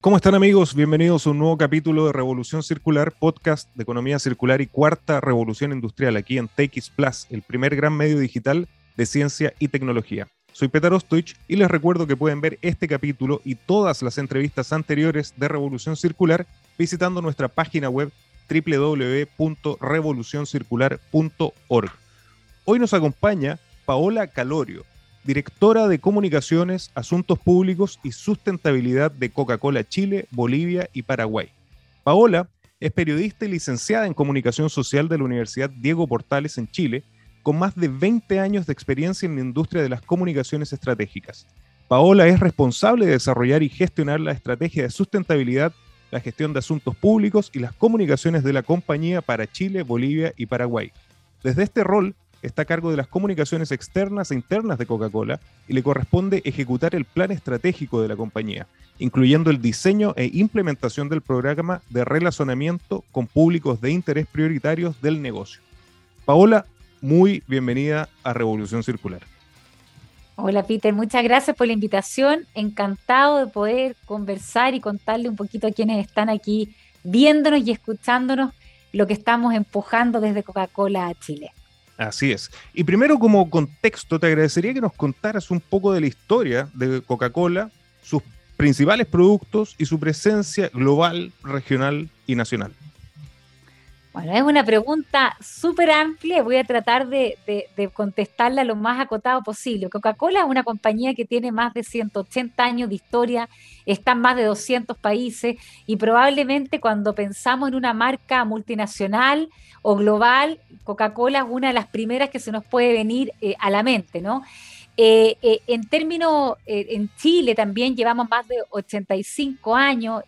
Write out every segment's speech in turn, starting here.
¿Cómo están amigos? Bienvenidos a un nuevo capítulo de Revolución Circular, podcast de economía circular y cuarta revolución industrial aquí en TX Plus, el primer gran medio digital de ciencia y tecnología. Soy Petar Ostoich y les recuerdo que pueden ver este capítulo y todas las entrevistas anteriores de Revolución Circular visitando nuestra página web www.revolucioncircular.org. Hoy nos acompaña Paola Calorio, directora de Comunicaciones, Asuntos Públicos y Sustentabilidad de Coca-Cola Chile, Bolivia y Paraguay. Paola es periodista y licenciada en Comunicación Social de la Universidad Diego Portales en Chile, con más de 20 años de experiencia en la industria de las comunicaciones estratégicas. Paola es responsable de desarrollar y gestionar la estrategia de sustentabilidad, la gestión de asuntos públicos y las comunicaciones de la compañía para Chile, Bolivia y Paraguay. Desde este rol, está a cargo de las comunicaciones externas e internas de Coca-Cola y le corresponde ejecutar el plan estratégico de la compañía, incluyendo el diseño e implementación del programa de relacionamiento con públicos de interés prioritarios del negocio. Paola, muy bienvenida a Revolución Circular. Hola Peter, muchas gracias por la invitación. Encantado de poder conversar y contarle un poquito a quienes están aquí viéndonos y escuchándonos lo que estamos empujando desde Coca-Cola a Chile. Así es. Y primero como contexto, te agradecería que nos contaras un poco de la historia de Coca-Cola, sus principales productos y su presencia global, regional y nacional. Bueno, es una pregunta súper amplia. Voy a tratar de, contestarla lo más acotado posible. Coca-Cola es una compañía que tiene más de 180 años de historia, está en más de 200 países y probablemente cuando pensamos en una marca multinacional o global, Coca-Cola es una de las primeras que se nos puede venir eh, a la mente, ¿no? Eh, eh, en términos, eh, en Chile también llevamos más de 85 años.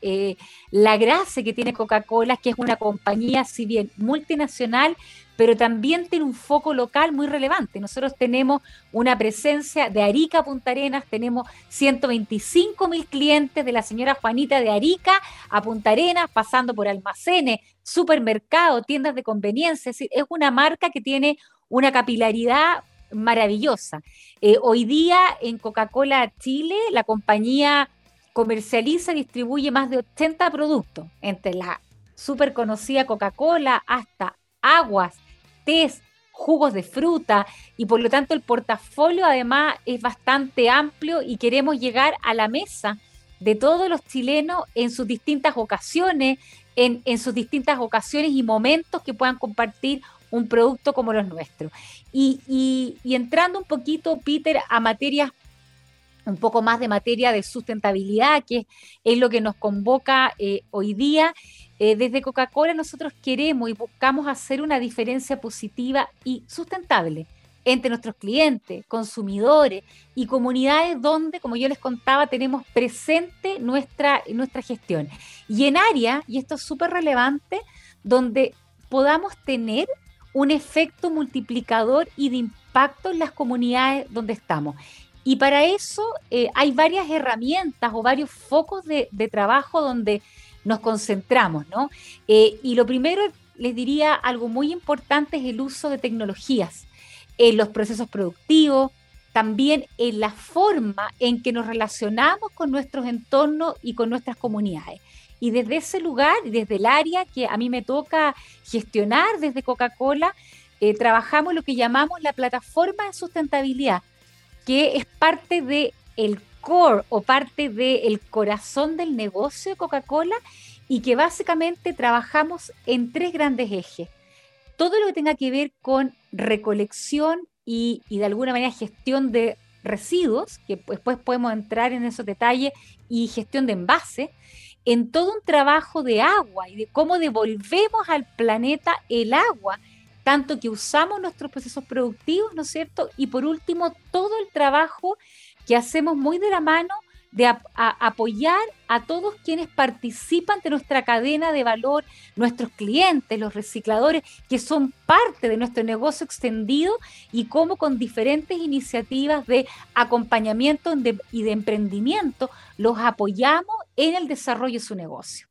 la gracia que tiene Coca-Cola que es una compañía, si bien multinacional, pero también tiene un foco local muy relevante. Nosotros tenemos una presencia de Arica a Punta Arenas, tenemos 125 mil clientes de la señora Juanita de Arica a Punta Arenas, pasando por almacenes, supermercados, tiendas de conveniencia. Es, decir, es una marca que tiene una capilaridad maravillosa. Eh, hoy día en Coca-Cola Chile, la compañía comercializa y distribuye más de 80 productos, entre la súper conocida Coca-Cola hasta aguas, tés, jugos de fruta y por lo tanto el portafolio además es bastante amplio y queremos llegar a la mesa de todos los chilenos en sus distintas ocasiones, en, en sus distintas ocasiones y momentos que puedan compartir un producto como los nuestros. Y, entrando un poquito, Peter, a materias un poco más de materia de sustentabilidad, que es lo que nos convoca eh, hoy día. Eh, desde Coca-Cola nosotros queremos y buscamos hacer una diferencia positiva y sustentable entre nuestros clientes, consumidores y comunidades donde, como yo les contaba, tenemos presente nuestra, nuestra gestión. Y en áreas, y esto es súper relevante, donde podamos tener un efecto multiplicador y de impacto en las comunidades donde estamos. Y para eso eh, hay varias herramientas o varios focos de, trabajo donde nos concentramos, ¿no? Eh, y lo primero, les diría, algo muy importante es el uso de tecnologías en los procesos productivos, también en la forma en que nos relacionamos con nuestros entornos y con nuestras comunidades. Y desde ese lugar, desde el área que a mí me toca gestionar desde Coca-Cola, eh, trabajamos lo que llamamos la plataforma de sustentabilidad, que es parte del el core o parte del corazón del negocio de Coca-Cola y que básicamente trabajamos en tres grandes ejes. Todo lo que tenga que ver con recolección y, y de alguna manera gestión de residuos, que después podemos entrar en esos detalles, y gestión de envase, en todo un trabajo de agua y de cómo devolvemos al planeta el agua, tanto que usamos nuestros procesos productivos, ¿no es cierto? Y por último, todo el trabajo que hacemos muy de la mano de apoyar a todos quienes participan de nuestra cadena de valor, nuestros clientes, los recicladores, que son parte de nuestro negocio extendido y cómo con diferentes iniciativas de acompañamiento y de emprendimiento los apoyamos en el desarrollo de su negocio.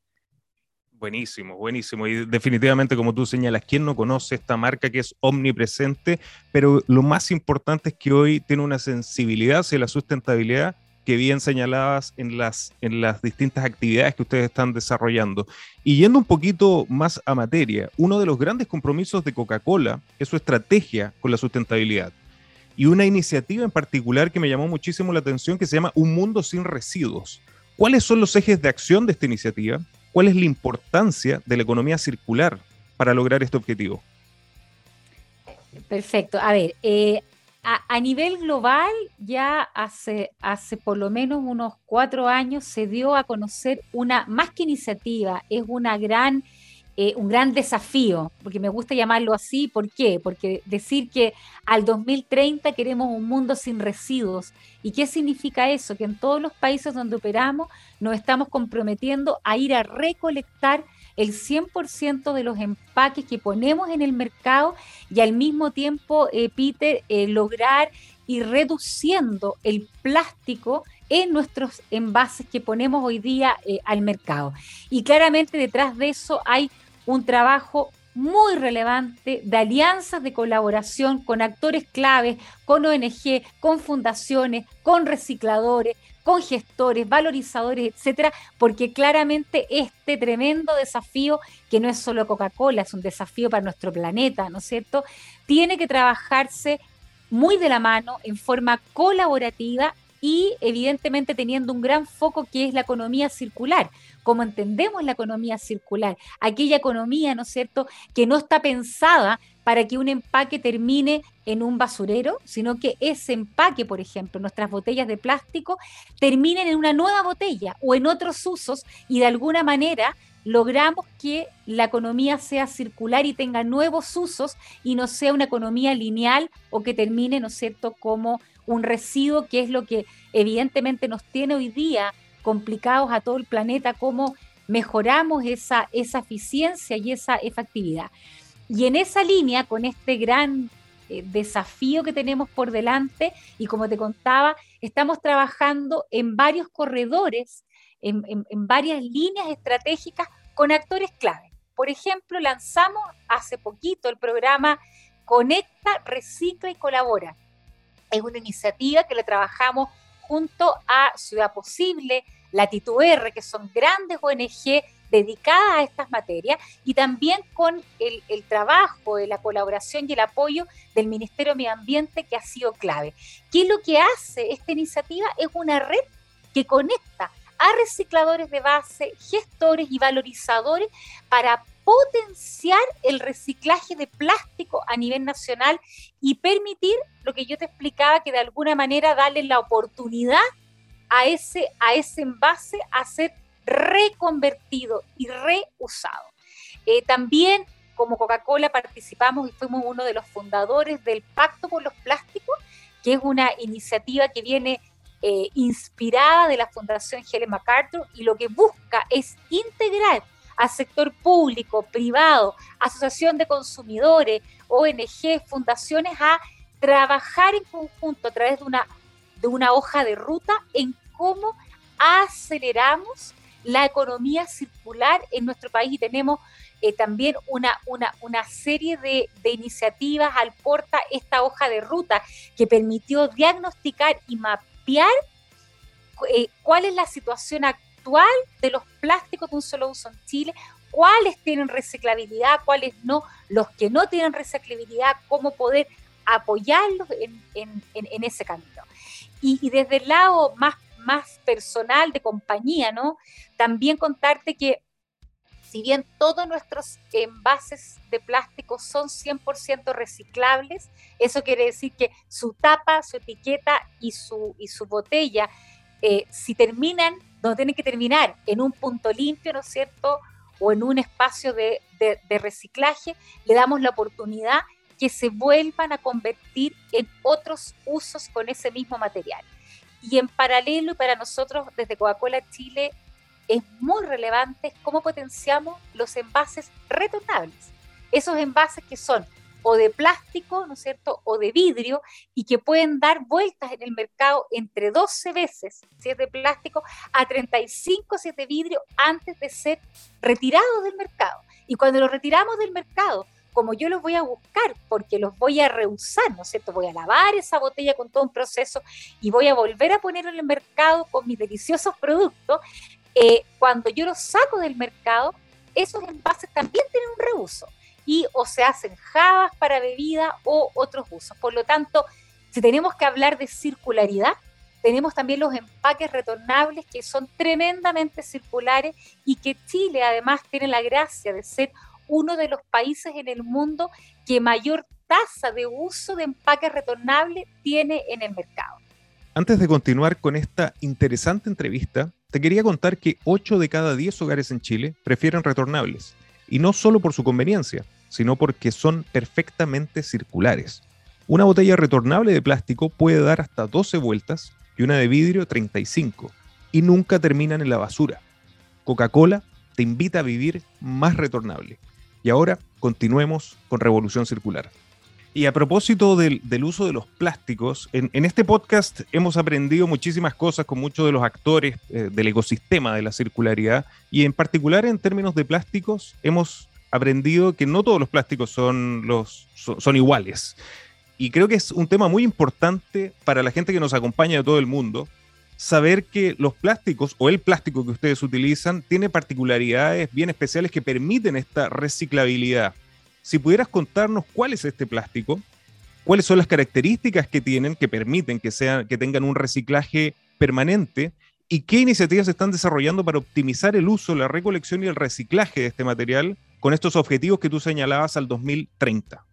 Buenísimo, buenísimo. Y definitivamente, como tú señalas, ¿quién no conoce esta marca que es omnipresente? Pero lo más importante es que hoy tiene una sensibilidad hacia la sustentabilidad que bien señalabas en las, en las distintas actividades que ustedes están desarrollando. Y yendo un poquito más a materia, uno de los grandes compromisos de Coca-Cola es su estrategia con la sustentabilidad. Y una iniciativa en particular que me llamó muchísimo la atención que se llama Un Mundo sin Residuos. ¿Cuáles son los ejes de acción de esta iniciativa? ¿Cuál es la importancia de la economía circular para lograr este objetivo? Perfecto. A ver, eh, a, nivel global, ya hace, hace por lo menos unos cuatro años se dio a conocer una, más que iniciativa, es una gran, eh, un gran desafío, porque me gusta llamarlo así, ¿por qué? Porque decir que al 2030 queremos un mundo sin residuos. ¿Y qué significa eso? Que en todos los países donde operamos nos estamos comprometiendo a ir a recolectar el 100% de los empaques que ponemos en el mercado y al mismo tiempo, eh, Peter, eh, lograr ir reduciendo el plástico en nuestros envases que ponemos hoy día eh, al mercado. Y claramente detrás de eso hay un trabajo muy relevante de alianzas de colaboración con actores claves, con ONG, con fundaciones, con recicladores, con gestores, valorizadores, etcétera, porque claramente este tremendo desafío, que no es solo Coca-Cola, es un desafío para nuestro planeta, ¿no es cierto? Tiene que trabajarse muy de la mano, en forma colaborativa y evidentemente teniendo un gran foco que es la economía circular, como entendemos la economía circular, aquella economía, ¿no es cierto?, que no está pensada para que un empaque termine en un basurero, sino que ese empaque, por ejemplo, nuestras botellas de plástico, terminen en una nueva botella o en otros usos y de alguna manera logramos que la economía sea circular y tenga nuevos usos y no sea una economía lineal o que termine, ¿no es cierto?, como un residuo, que es lo que evidentemente nos tiene hoy día complicados a todo el planeta, cómo mejoramos esa, esa eficiencia y esa efectividad. Y en esa línea, con este gran eh, desafío que tenemos por delante, y como te contaba, estamos trabajando en varios corredores, en, varias líneas estratégicas con actores clave. Por ejemplo, lanzamos hace poquito el programa Conecta, Recicla y Colabora, es una iniciativa que le trabajamos junto a Ciudad Posible, Latitud R, que son grandes ONG dedicadas a estas materias, y también con el, el, trabajo, la colaboración y el apoyo del Ministerio de Medio Ambiente, que ha sido clave. ¿Qué es lo que hace esta iniciativa? Es una red que conecta a recicladores de base, gestores y valorizadores para potenciar el reciclaje de plástico a nivel nacional y permitir lo que yo te explicaba, que de alguna manera darle la oportunidad a ese, a ese envase a ser reconvertido y reusado. Eh, también como Coca-Cola participamos y fuimos uno de los fundadores del Pacto por los Plásticos, que es una iniciativa que viene eh, inspirada de la Fundación Helen MacArthur y lo que busca es integrar al sector público, privado, asociación de consumidores, ONG, fundaciones a trabajar en conjunto a través de una, de una hoja de ruta en cómo aceleramos la economía circular en nuestro país y tenemos eh, también una, una, una serie de, de, iniciativas al porta esta hoja de ruta que permitió diagnosticar y mapear eh, cuál es la situación actual de los plásticos de un solo uso en Chile, cuáles tienen reciclabilidad, cuáles no, los que no tienen reciclabilidad, cómo poder apoyarlos en, ese camino. Y, desde el lado más, más personal de compañía, ¿no? También contarte que si bien todos nuestros envases de plástico son 100% reciclables, eso quiere decir que su tapa, su etiqueta y su, y su botella, eh, si terminan, no tienen que terminar en un punto limpio, ¿no es cierto? O en un espacio de, de reciclaje, le damos la oportunidad que se vuelvan a convertir en otros usos con ese mismo material. Y en paralelo, para nosotros desde Coca-Cola Chile, es muy relevante cómo potenciamos los envases retornables. Esos envases que son o de plástico, ¿no es cierto?, o de vidrio, y que pueden dar vueltas en el mercado entre 12 veces, si es de plástico, a 35 si es de vidrio, antes de ser retirados del mercado. Y cuando los retiramos del mercado, como yo los voy a buscar, porque los voy a reusar, ¿no es cierto? Voy a lavar esa botella con todo un proceso y voy a volver a ponerlo en el mercado con mis deliciosos productos, eh, cuando yo los saco del mercado, esos envases también tienen un reuso y o se hacen jabas para bebida o otros usos. Por lo tanto, si tenemos que hablar de circularidad, tenemos también los empaques retornables que son tremendamente circulares y que Chile además tiene la gracia de ser uno de los países en el mundo que mayor tasa de uso de empaques retornables tiene en el mercado. Antes de continuar con esta interesante entrevista, te quería contar que 8 de cada 10 hogares en Chile prefieren retornables, y no solo por su conveniencia, sino porque son perfectamente circulares. Una botella retornable de plástico puede dar hasta 12 vueltas y una de vidrio 35, y nunca terminan en la basura. Coca-Cola te invita a vivir más retornable. Y ahora continuemos con Revolución Circular. Y a propósito del, uso de los plásticos, en, este podcast hemos aprendido muchísimas cosas con muchos de los actores eh, del ecosistema de la circularidad y en particular en términos de plásticos hemos aprendido que no todos los plásticos son, los, son, iguales. Y creo que es un tema muy importante para la gente que nos acompaña de todo el mundo, saber que los plásticos o el plástico que ustedes utilizan tiene particularidades bien especiales que permiten esta reciclabilidad. Si pudieras contarnos cuál es este plástico, cuáles son las características que tienen que permiten que, sean, que tengan un reciclaje permanente y qué iniciativas se están desarrollando para optimizar el uso, la recolección y el reciclaje de este material con estos objetivos que tú señalabas al 2030.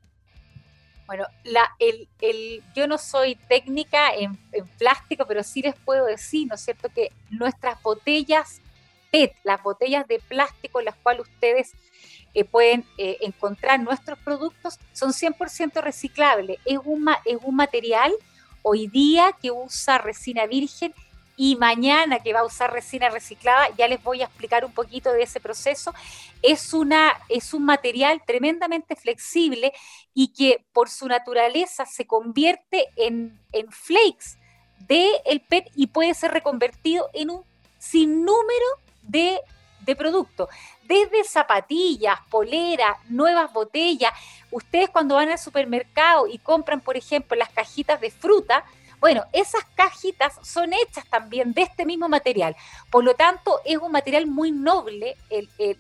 Bueno, la, el, el, yo no soy técnica en, plástico, pero sí les puedo decir, ¿no es cierto?, que nuestras botellas PET, las botellas de plástico en las cuales ustedes eh, pueden eh, encontrar nuestros productos son 100% reciclables. Es un, es un material hoy día que usa resina virgen y mañana que va a usar resina reciclada, ya les voy a explicar un poquito de ese proceso. Es, una, es un material tremendamente flexible y que por su naturaleza se convierte en, en flakes del el PET y puede ser reconvertido en un sinnúmero de, de productos desde zapatillas, poleras, nuevas botellas. Ustedes cuando van al supermercado y compran, por ejemplo, las cajitas de fruta, bueno, esas cajitas son hechas también de este mismo material. Por lo tanto, es un material muy noble.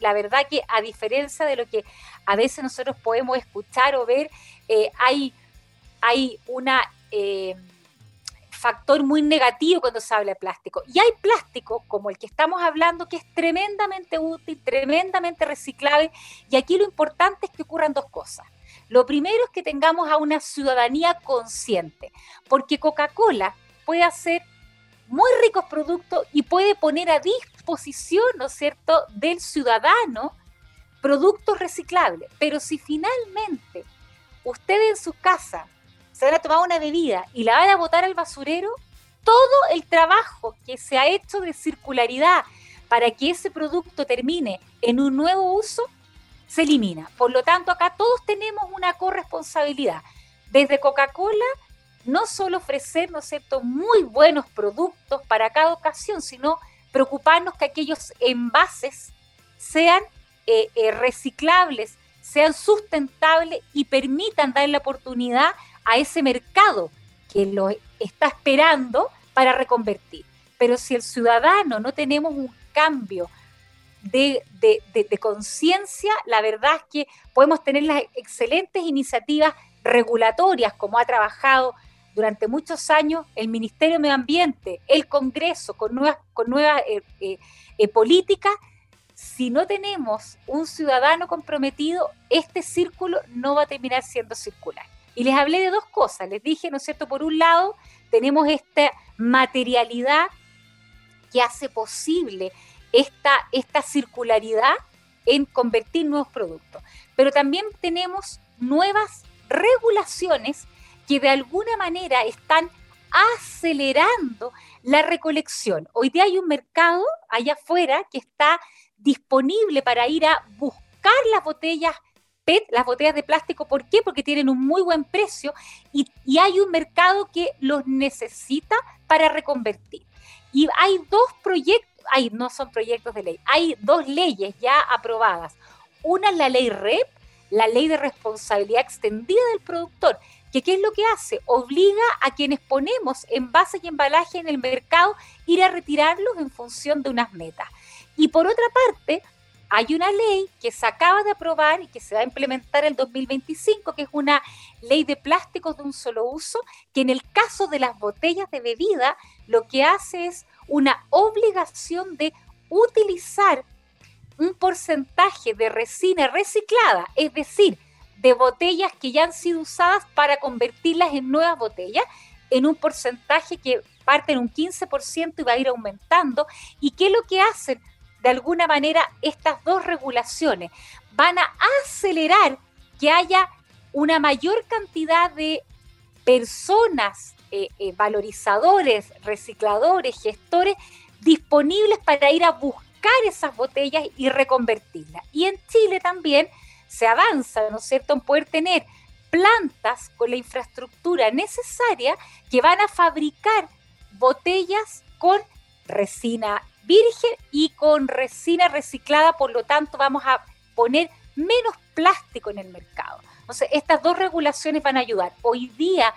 la verdad que a diferencia de lo que a veces nosotros podemos escuchar o ver, eh, hay, hay. Eh, factor muy negativo cuando se habla de plástico. Y hay plástico, como el que estamos hablando, que es tremendamente útil, tremendamente reciclable. Y aquí lo importante es que ocurran dos cosas. Lo primero es que tengamos a una ciudadanía consciente, porque Coca-Cola puede hacer muy ricos productos y puede poner a disposición, ¿no es cierto?, del ciudadano productos reciclables. Pero si finalmente usted en su casa se van a tomar una bebida y la van a botar al basurero, todo el trabajo que se ha hecho de circularidad para que ese producto termine en un nuevo uso, se elimina. Por lo tanto, acá todos tenemos una corresponsabilidad. Desde Coca-Cola, no solo ofrecer, ¿no muy buenos productos para cada ocasión, sino preocuparnos que aquellos envases sean eh, eh, reciclables, sean sustentables y permitan dar la oportunidad a ese mercado que lo está esperando para reconvertir. Pero si el ciudadano no tenemos un cambio de, conciencia, la verdad es que podemos tener las excelentes iniciativas regulatorias como ha trabajado durante muchos años el Ministerio de Medio Ambiente, el Congreso, con nuevas, con nuevas eh, eh, eh, políticas, si no tenemos un ciudadano comprometido, este círculo no va a terminar siendo circular. Y les hablé de dos cosas. Les dije, ¿no es cierto? Por un lado, tenemos esta materialidad que hace posible esta, circularidad en convertir nuevos productos. Pero también tenemos nuevas regulaciones que de alguna manera están acelerando la recolección. Hoy día hay un mercado allá afuera que está disponible para ir a buscar las botellas PET, las botellas de plástico. ¿Por qué? Porque tienen un muy buen precio y, y hay un mercado que los necesita para reconvertir. Y hay dos proyectos, hay, no son proyectos de ley, hay dos leyes ya aprobadas. Una es la ley REP, la ley de responsabilidad extendida del productor, que qué es lo que hace? Obliga a quienes ponemos envases y embalaje en el mercado ir a retirarlos en función de unas metas. Y por otra parte, hay una ley que se acaba de aprobar y que se va a implementar el 2025, que es una ley de plásticos de un solo uso, que en el caso de las botellas de bebida lo que hace es una obligación de utilizar un porcentaje de resina reciclada, es decir, de botellas que ya han sido usadas para convertirlas en nuevas botellas, en un porcentaje que parte en un 15% y va a ir aumentando. ¿Y qué es lo que hacen? De alguna manera, estas dos regulaciones van a acelerar que haya una mayor cantidad de personas, eh, eh, valorizadores, recicladores, gestores disponibles para ir a buscar esas botellas y reconvertirlas. Y en Chile también se avanza, ¿no es cierto?, en poder tener plantas con la infraestructura necesaria que van a fabricar botellas con resina virgen y con resina reciclada, por lo tanto vamos a poner menos plástico en el mercado. Entonces, estas dos regulaciones van a ayudar. Hoy día,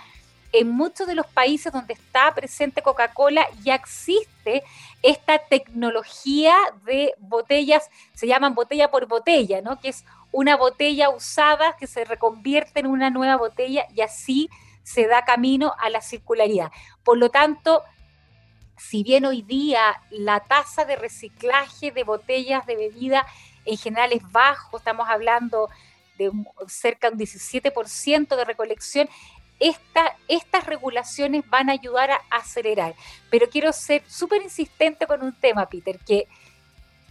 en muchos de los países donde está presente Coca-Cola, ya existe esta tecnología de botellas, se llaman botella por botella, ¿no? Que es una botella usada que se reconvierte en una nueva botella y así se da camino a la circularidad. Por lo tanto, si bien hoy día la tasa de reciclaje de botellas de bebida en general es bajo, estamos hablando de cerca de un 17% de recolección, estas regulaciones van a ayudar a acelerar. Pero quiero ser súper insistente con un tema, Peter, que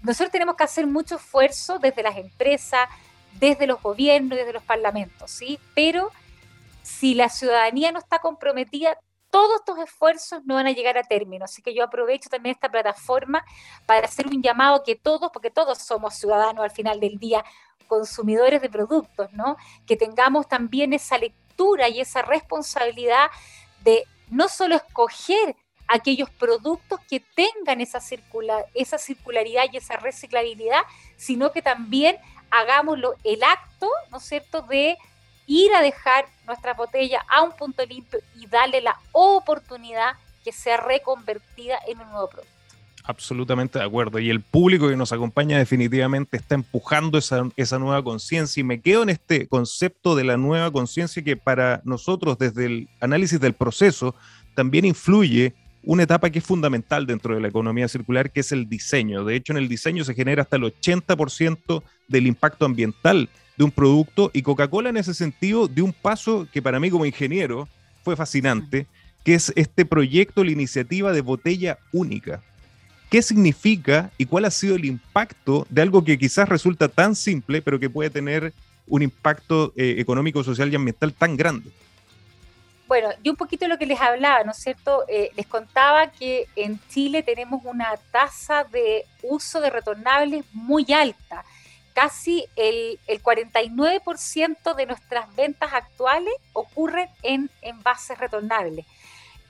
nosotros tenemos que hacer mucho esfuerzo desde las empresas, desde los gobiernos desde los parlamentos, ¿sí? Pero si la ciudadanía no está comprometida, todos estos esfuerzos no van a llegar a término. Así que yo aprovecho también esta plataforma para hacer un llamado que todos, porque todos somos ciudadanos al final del día, consumidores de productos, ¿no? Que tengamos también esa lectura y esa responsabilidad de no solo escoger aquellos productos que tengan esa, esa circularidad y esa reciclabilidad, sino que también hagámoslo el acto, ¿no es cierto?, de ir a dejar nuestra botella a un punto limpio y darle la oportunidad que sea reconvertida en un nuevo producto. Absolutamente de acuerdo. Y el público que nos acompaña definitivamente está empujando esa, esa nueva conciencia. Y me quedo en este concepto de la nueva conciencia que para nosotros desde el análisis del proceso también influye una etapa que es fundamental dentro de la economía circular, que es el diseño. De hecho, en el diseño se genera hasta el 80% del impacto ambiental de un producto y Coca-Cola en ese sentido dio un paso que para mí como ingeniero fue fascinante, que es este proyecto, la iniciativa de botella única. ¿Qué significa y cuál ha sido el impacto de algo que quizás resulta tan simple, pero que puede tener un impacto eh, económico, social y ambiental tan grande? Bueno, yo un poquito lo que les hablaba, ¿no es cierto? Eh, les contaba que en Chile tenemos una tasa de uso de retornables muy alta. Casi el, el 49% de nuestras ventas actuales ocurren en envases retornables.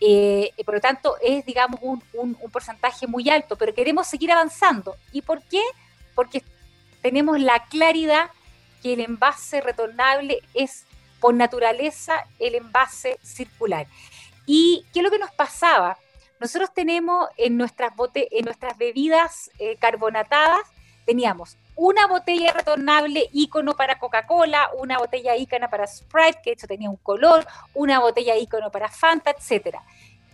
Eh, por lo tanto, es, digamos, un, un, porcentaje muy alto, pero queremos seguir avanzando. ¿Y por qué? Porque tenemos la claridad que el envase retornable es por naturaleza el envase circular. ¿Y qué es lo que nos pasaba? Nosotros tenemos en nuestras, bote en nuestras bebidas eh, carbonatadas, teníamos una botella retornable ícono para Coca-Cola, una botella ícono para Sprite, que de hecho tenía un color, una botella ícono para Fanta, etcétera.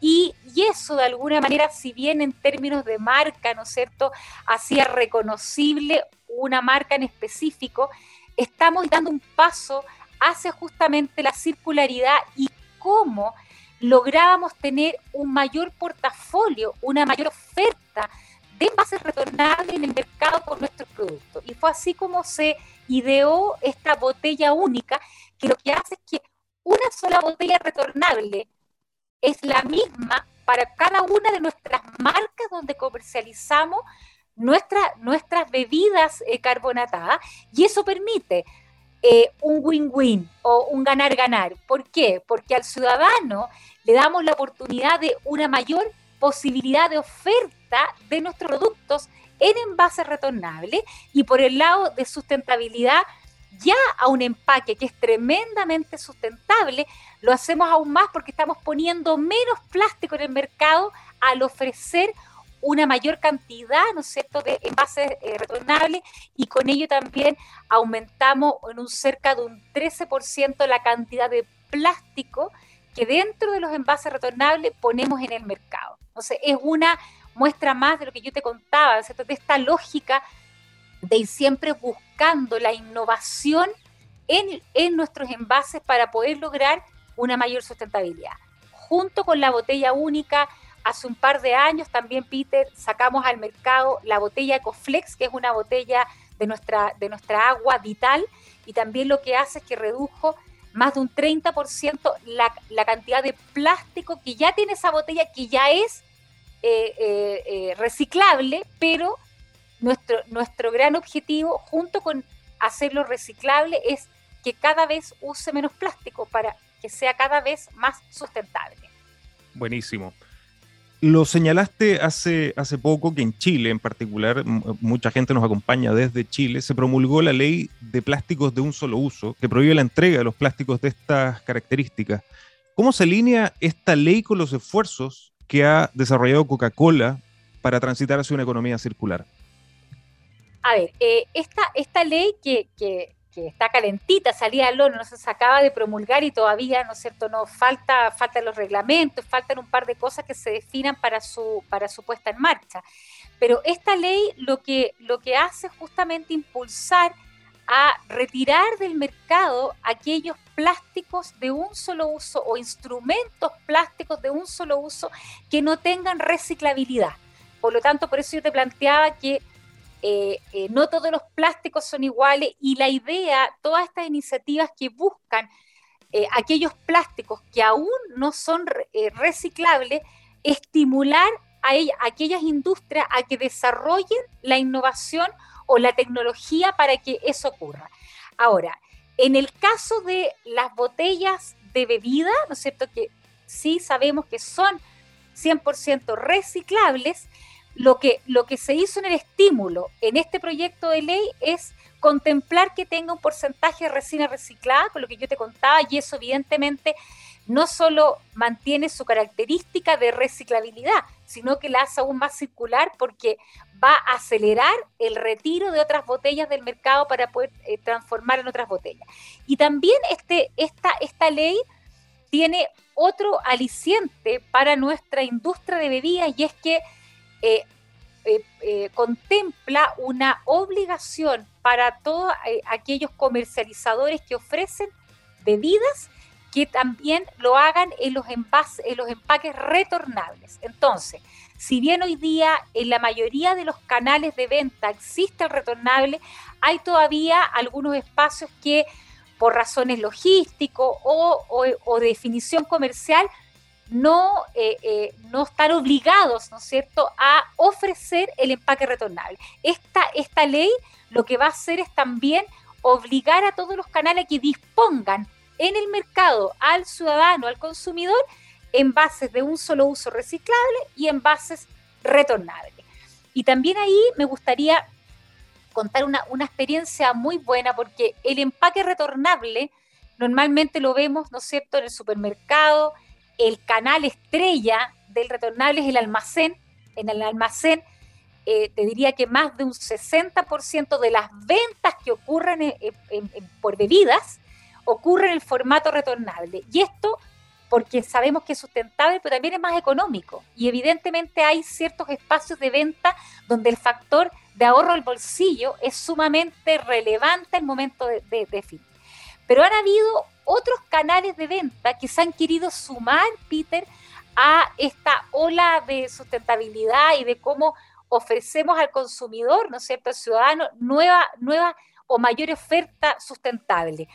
Y, y, eso de alguna manera, si bien en términos de marca, ¿no es cierto?, hacía reconocible una marca en específico, estamos dando un paso hacia justamente la circularidad y cómo lográbamos tener un mayor portafolio, una mayor oferta de envases retornables en el mercado por nuestros productos. Y fue así como se ideó esta botella única, que lo que hace es que una sola botella retornable es la misma para cada una de nuestras marcas donde comercializamos nuestras bebidas eh, carbonatadas y eso permite eh, un win-win o un ganar-ganar. ¿Por qué? Porque al ciudadano le damos la oportunidad de una mayor posibilidad de oferta de nuestros productos en envases retornables y por el lado de sustentabilidad, ya a un empaque que es tremendamente sustentable, lo hacemos aún más porque estamos poniendo menos plástico en el mercado al ofrecer una mayor cantidad, ¿no es cierto?, de envases eh, retornables y con ello también aumentamos en un cerca de un 13% la cantidad de plástico que dentro de los envases retornables ponemos en el mercado. Entonces, es una muestra más de lo que yo te contaba, de esta lógica de ir siempre buscando la innovación en, en nuestros envases para poder lograr una mayor sustentabilidad. Junto con la botella única, hace un par de años también, Peter, sacamos al mercado la botella Ecoflex, que es una botella de nuestra, de nuestra agua vital, y también lo que hace es que redujo más de un 30% la, la cantidad de plástico que ya tiene esa botella, que ya es eh, eh, eh, reciclable, pero nuestro, nuestro gran objetivo, junto con hacerlo reciclable, es que cada vez use menos plástico para que sea cada vez más sustentable. Buenísimo. Lo señalaste hace, hace poco que en Chile en particular, mucha gente nos acompaña desde Chile, se promulgó la ley de plásticos de un solo uso que prohíbe la entrega de los plásticos de estas características. ¿Cómo se alinea esta ley con los esfuerzos que ha desarrollado Coca-Cola para transitar hacia una economía circular? A ver, eh, esta, esta ley que, que, está calentita, salía al horno, no se acaba de promulgar y todavía, ¿no es cierto?, no falta, faltan los reglamentos, faltan un par de cosas que se definan para su, para su puesta en marcha. Pero esta ley lo que, lo que hace es justamente impulsar a retirar del mercado aquellos plásticos de un solo uso o instrumentos plásticos de un solo uso que no tengan reciclabilidad. Por lo tanto, por eso yo te planteaba que eh, eh, no todos los plásticos son iguales y la idea, todas estas iniciativas que buscan eh, aquellos plásticos que aún no son reciclables, estimular a, a aquellas industrias a que desarrollen la innovación o la tecnología para que eso ocurra. Ahora, en el caso de las botellas de bebida, ¿no es cierto? Que sí sabemos que son 100% reciclables, lo que, lo que se hizo en el estímulo en este proyecto de ley es contemplar que tenga un porcentaje de resina reciclada, con lo que yo te contaba, y eso evidentemente no solo mantiene su característica de reciclabilidad, sino que la hace aún más circular porque va a acelerar el retiro de otras botellas del mercado para poder eh, transformar en otras botellas. Y también este, esta, esta ley tiene otro aliciente para nuestra industria de bebidas y es que eh, eh, contempla una obligación para todos aquellos comercializadores que ofrecen bebidas que también lo hagan en los, en los empaques retornables. Entonces, si bien hoy día en la mayoría de los canales de venta existe el retornable, hay todavía algunos espacios que por razones logísticas o, o de definición comercial no, eh, eh, no están obligados, ¿no es cierto?, a ofrecer el empaque retornable. Esta, esta ley lo que va a hacer es también obligar a todos los canales que dispongan en el mercado al ciudadano, al consumidor, envases de un solo uso reciclable y envases retornables. Y también ahí me gustaría contar una, una experiencia muy buena porque el empaque retornable normalmente lo vemos, ¿no es cierto?, en el supermercado, el canal estrella del retornable es el almacén. En el almacén eh, te diría que más de un 60% de las ventas que ocurren por bebidas ocurren en formato retornable. Y esto porque sabemos que es sustentable, pero también es más económico. Y evidentemente hay ciertos espacios de venta donde el factor de ahorro al bolsillo es sumamente relevante al momento de, fin. Pero han habido otros canales de venta que se han querido sumar, Peter, a esta ola de sustentabilidad y de cómo ofrecemos al consumidor, ¿no es cierto?, al ciudadano, nueva, nueva o mayor oferta sustentable.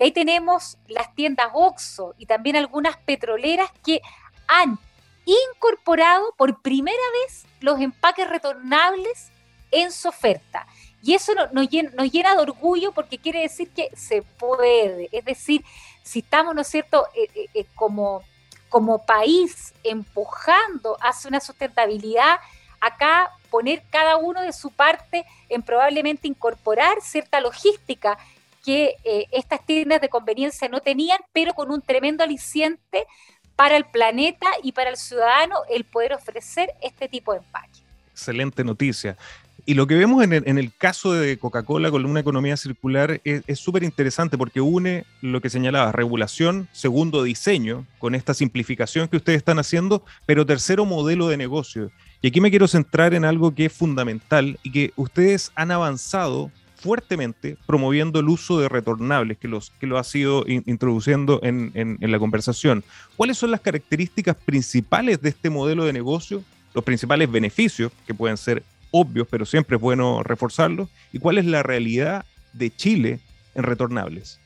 Y ahí tenemos las tiendas OXO y también algunas petroleras que han incorporado por primera vez los empaques retornables en su oferta. Y eso nos, llena, de orgullo porque quiere decir que se puede. Es decir, si estamos, ¿no es cierto?, eh, eh, eh, como, como país empujando hacia una sustentabilidad, acá poner cada uno de su parte en probablemente incorporar cierta logística que estas tiendas de conveniencia no tenían, pero con un tremendo aliciente para el planeta y para el ciudadano el poder ofrecer este tipo de empaque. Excelente noticia. Y lo que vemos en el, caso de Coca-Cola con una economía circular es súper interesante porque une lo que señalaba, regulación, segundo, diseño, con esta simplificación que ustedes están haciendo, pero tercero, modelo de negocio. Y aquí me quiero centrar en algo que es fundamental y que ustedes han avanzado fuertemente promoviendo el uso de retornables, que, los, que lo ha sido introduciendo en, en la conversación. ¿Cuáles son las características principales de este modelo de negocio? Los principales beneficios, que pueden ser obvios, pero siempre es bueno reforzarlos, y cuál es la realidad de Chile en retornables.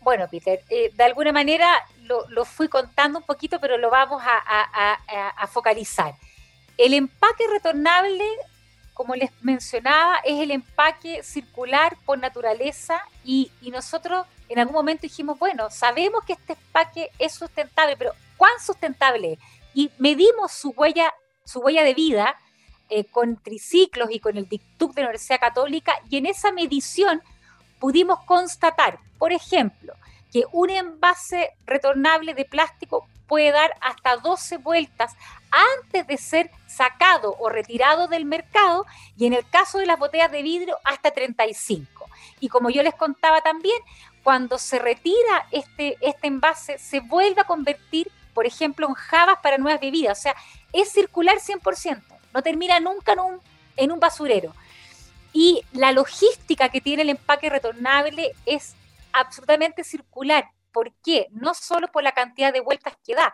Bueno, Peter, eh, de alguna manera lo, fui contando un poquito, pero lo vamos a, focalizar. El empaque retornable, como les mencionaba, es el empaque circular por naturaleza y, nosotros en algún momento dijimos, bueno, sabemos que este empaque es sustentable, pero ¿cuán sustentable Y medimos su huella, su huella de vida eh, con triciclos y con el DICTUC de la Universidad Católica y en esa medición pudimos constatar, por ejemplo, que un envase retornable de plástico puede dar hasta 12 vueltas antes de ser sacado o retirado del mercado y en el caso de las botellas de vidrio hasta 35. Y como yo les contaba también, cuando se retira este, este envase se vuelve a convertir, por ejemplo, en jabas para nuevas bebidas, o sea, es circular 100% no termina nunca en un, en un basurero. Y la logística que tiene el empaque retornable es absolutamente circular. ¿Por qué? No solo por la cantidad de vueltas que da,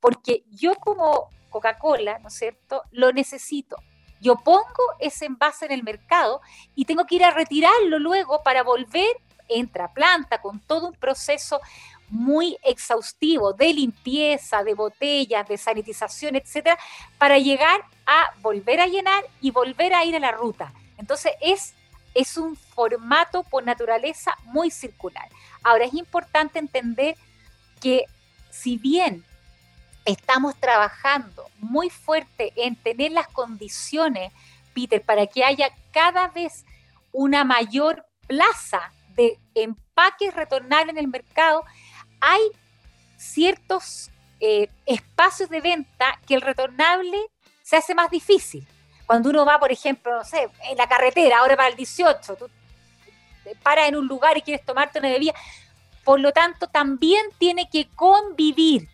porque yo como Coca-Cola, ¿no es cierto?, lo necesito. Yo pongo ese envase en el mercado y tengo que ir a retirarlo luego para volver, entra planta con todo un proceso muy exhaustivo de limpieza, de botellas, de sanitización, etcétera, para llegar a volver a llenar y volver a ir a la ruta. Entonces es, es un formato por naturaleza muy circular. Ahora es importante entender que si bien estamos trabajando muy fuerte en tener las condiciones, Peter, para que haya cada vez una mayor plaza de empaques retornables en el mercado, hay ciertos eh, espacios de venta que el retornable se hace más difícil. Cuando uno va, por ejemplo, no sé, en la carretera, ahora para el 18, tú paras en un lugar y quieres tomarte una bebida. Por lo tanto, también tiene que convivir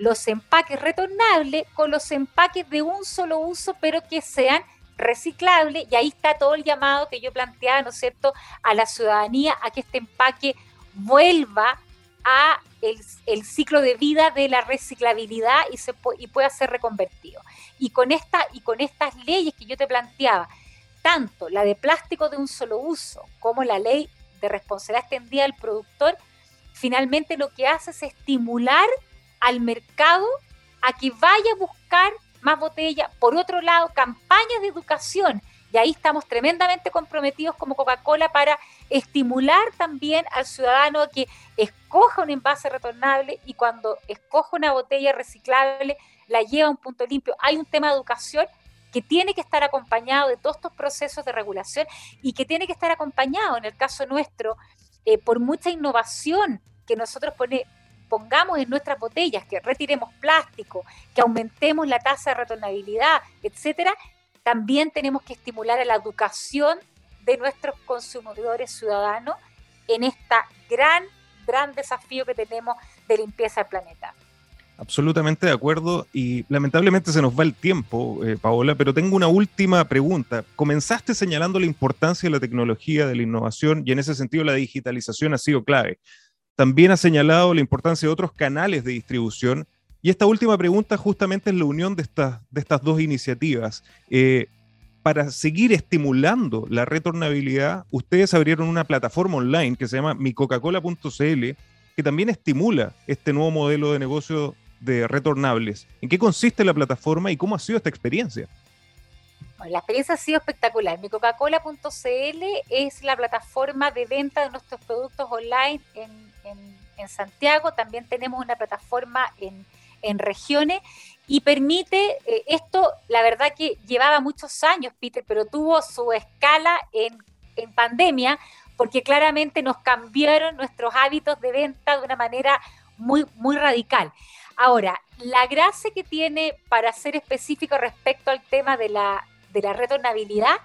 los empaques retornables con los empaques de un solo uso, pero que sean reciclables. Y ahí está todo el llamado que yo planteaba, ¿no es cierto?, a la ciudadanía a que este empaque vuelva a el, ciclo de vida de la reciclabilidad y, se, y pueda ser reconvertido. Y con, esta, y con estas leyes que yo te planteaba, tanto la de plástico de un solo uso como la ley de responsabilidad extendida del productor, finalmente lo que hace es estimular al mercado a que vaya a buscar más botella. Por otro lado, campañas de educación y ahí estamos tremendamente comprometidos como Coca-Cola para estimular también al ciudadano que escoja un envase retornable y cuando escoja una botella reciclable la lleva a un punto limpio. Hay un tema de educación que tiene que estar acompañado de todos estos procesos de regulación y que tiene que estar acompañado, en el caso nuestro, eh, por mucha innovación que nosotros pongamos en nuestras botellas, que retiremos plástico, que aumentemos la tasa de retornabilidad, etcétera, también tenemos que estimular a la educación de nuestros consumidores ciudadanos en este gran, gran desafío que tenemos de limpieza del planeta. Absolutamente de acuerdo y lamentablemente se nos va el tiempo, eh, Paola, pero tengo una última pregunta. Comenzaste señalando la importancia de la tecnología, de la innovación y en ese sentido la digitalización ha sido clave. También ha señalado la importancia de otros canales de distribución y esta última pregunta justamente es la unión de estas, de estas dos iniciativas. Eh, para seguir estimulando la retornabilidad, ustedes abrieron una plataforma online que se llama micocacola.cl, que también estimula este nuevo modelo de negocio de retornables. ¿En qué consiste la plataforma y cómo ha sido esta experiencia? la experiencia ha sido espectacular. Mi Coca-Cola.cl es la plataforma de venta de nuestros productos online en, Santiago. También tenemos una plataforma en, regiones y permite, eh, esto la verdad que llevaba muchos años, Peter, pero tuvo su escala en, en pandemia porque claramente nos cambiaron nuestros hábitos de venta de una manera muy, muy radical. Ahora, la gracia que tiene, para ser específico respecto al tema de la, de la retornabilidad,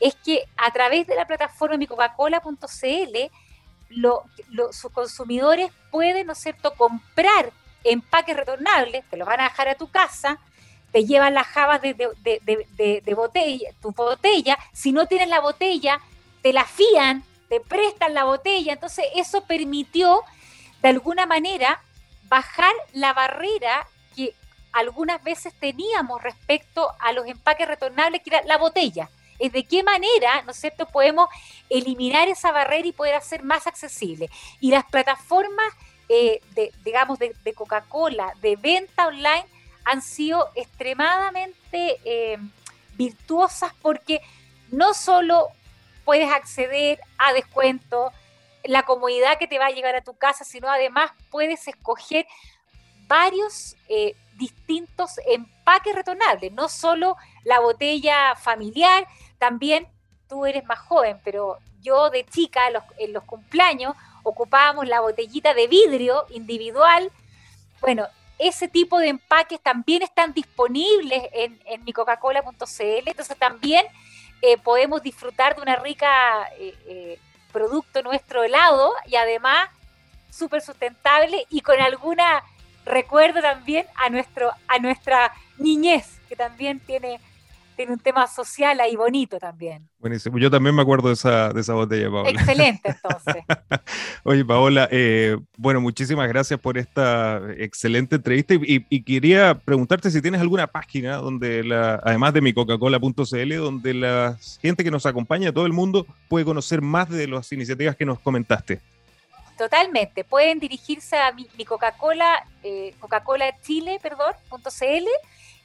es que a través de la plataforma micocacola.cl sus consumidores pueden, ¿no es cierto?, comprar empaques retornables, te los van a dejar a tu casa, te llevan las jabas de, de, botella, tu botella, si no tienes la botella, te la fían, te prestan la botella, entonces eso permitió de alguna manera bajar la barrera que algunas veces teníamos respecto a los empaques retornables, que era la botella. Es de qué manera, ¿no es cierto?, podemos eliminar esa barrera y poder hacer más accesible. Y las plataformas, eh, de, digamos, de, Coca-Cola, de venta online, han sido extremadamente eh, virtuosas porque no solo puedes acceder a descuentos, la comodidad que te va a llegar a tu casa, sino además puedes escoger varios eh, distintos empaques retornables, no solo la botella familiar, también tú eres más joven, pero yo de chica en los, cumpleaños ocupábamos la botellita de vidrio individual. Bueno, ese tipo de empaques también están disponibles en, en mi coca-cola.cl, entonces también eh, podemos disfrutar de una rica eh, producto nuestro helado y además súper sustentable y con alguna recuerdo también a, nuestro, a nuestra niñez, que también tiene, tiene un tema social ahí bonito también. Buenísimo, yo también me acuerdo de esa, de esa botella, Paola. Excelente, entonces. Oye, Paola, eh, bueno, muchísimas gracias por esta excelente entrevista y, quería preguntarte si tienes alguna página donde, la, además de mi coca-cola.cl, donde la gente que nos acompaña, todo el mundo, puede conocer más de las iniciativas que nos comentaste. Totalmente. Pueden dirigirse a mi, Coca-Cola, eh, Coca-Cola Chile, perdón, .cl.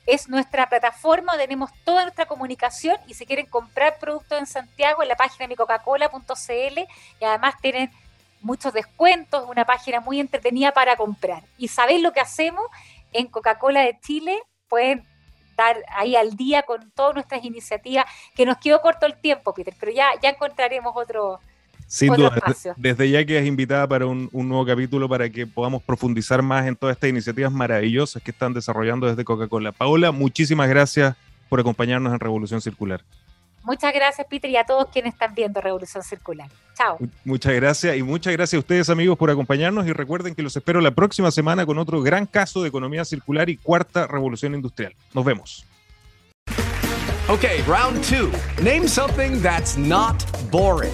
Es nuestra plataforma, tenemos toda nuestra comunicación y si quieren comprar productos en Santiago, en la página micoca-cola.cl y además tienen muchos descuentos, una página muy entretenida para comprar. Y sabéis lo que hacemos en Coca-Cola de Chile, pueden estar ahí al día con todas nuestras iniciativas, que nos quedó corto el tiempo, Peter, pero ya, ya encontraremos otro, sin duda, desde ya que es invitada para un, nuevo capítulo para que podamos profundizar más en todas estas iniciativas maravillosas que están desarrollando desde Coca-Cola. Paola, muchísimas gracias por acompañarnos en Revolución Circular. Muchas gracias, Peter, y a todos quienes están viendo Revolución Circular. Chao. Muchas gracias y muchas gracias a ustedes, amigos, por acompañarnos. Y recuerden que los espero la próxima semana con otro gran caso de economía circular y cuarta revolución industrial. Nos vemos. Ok, round two. Name something that's not boring.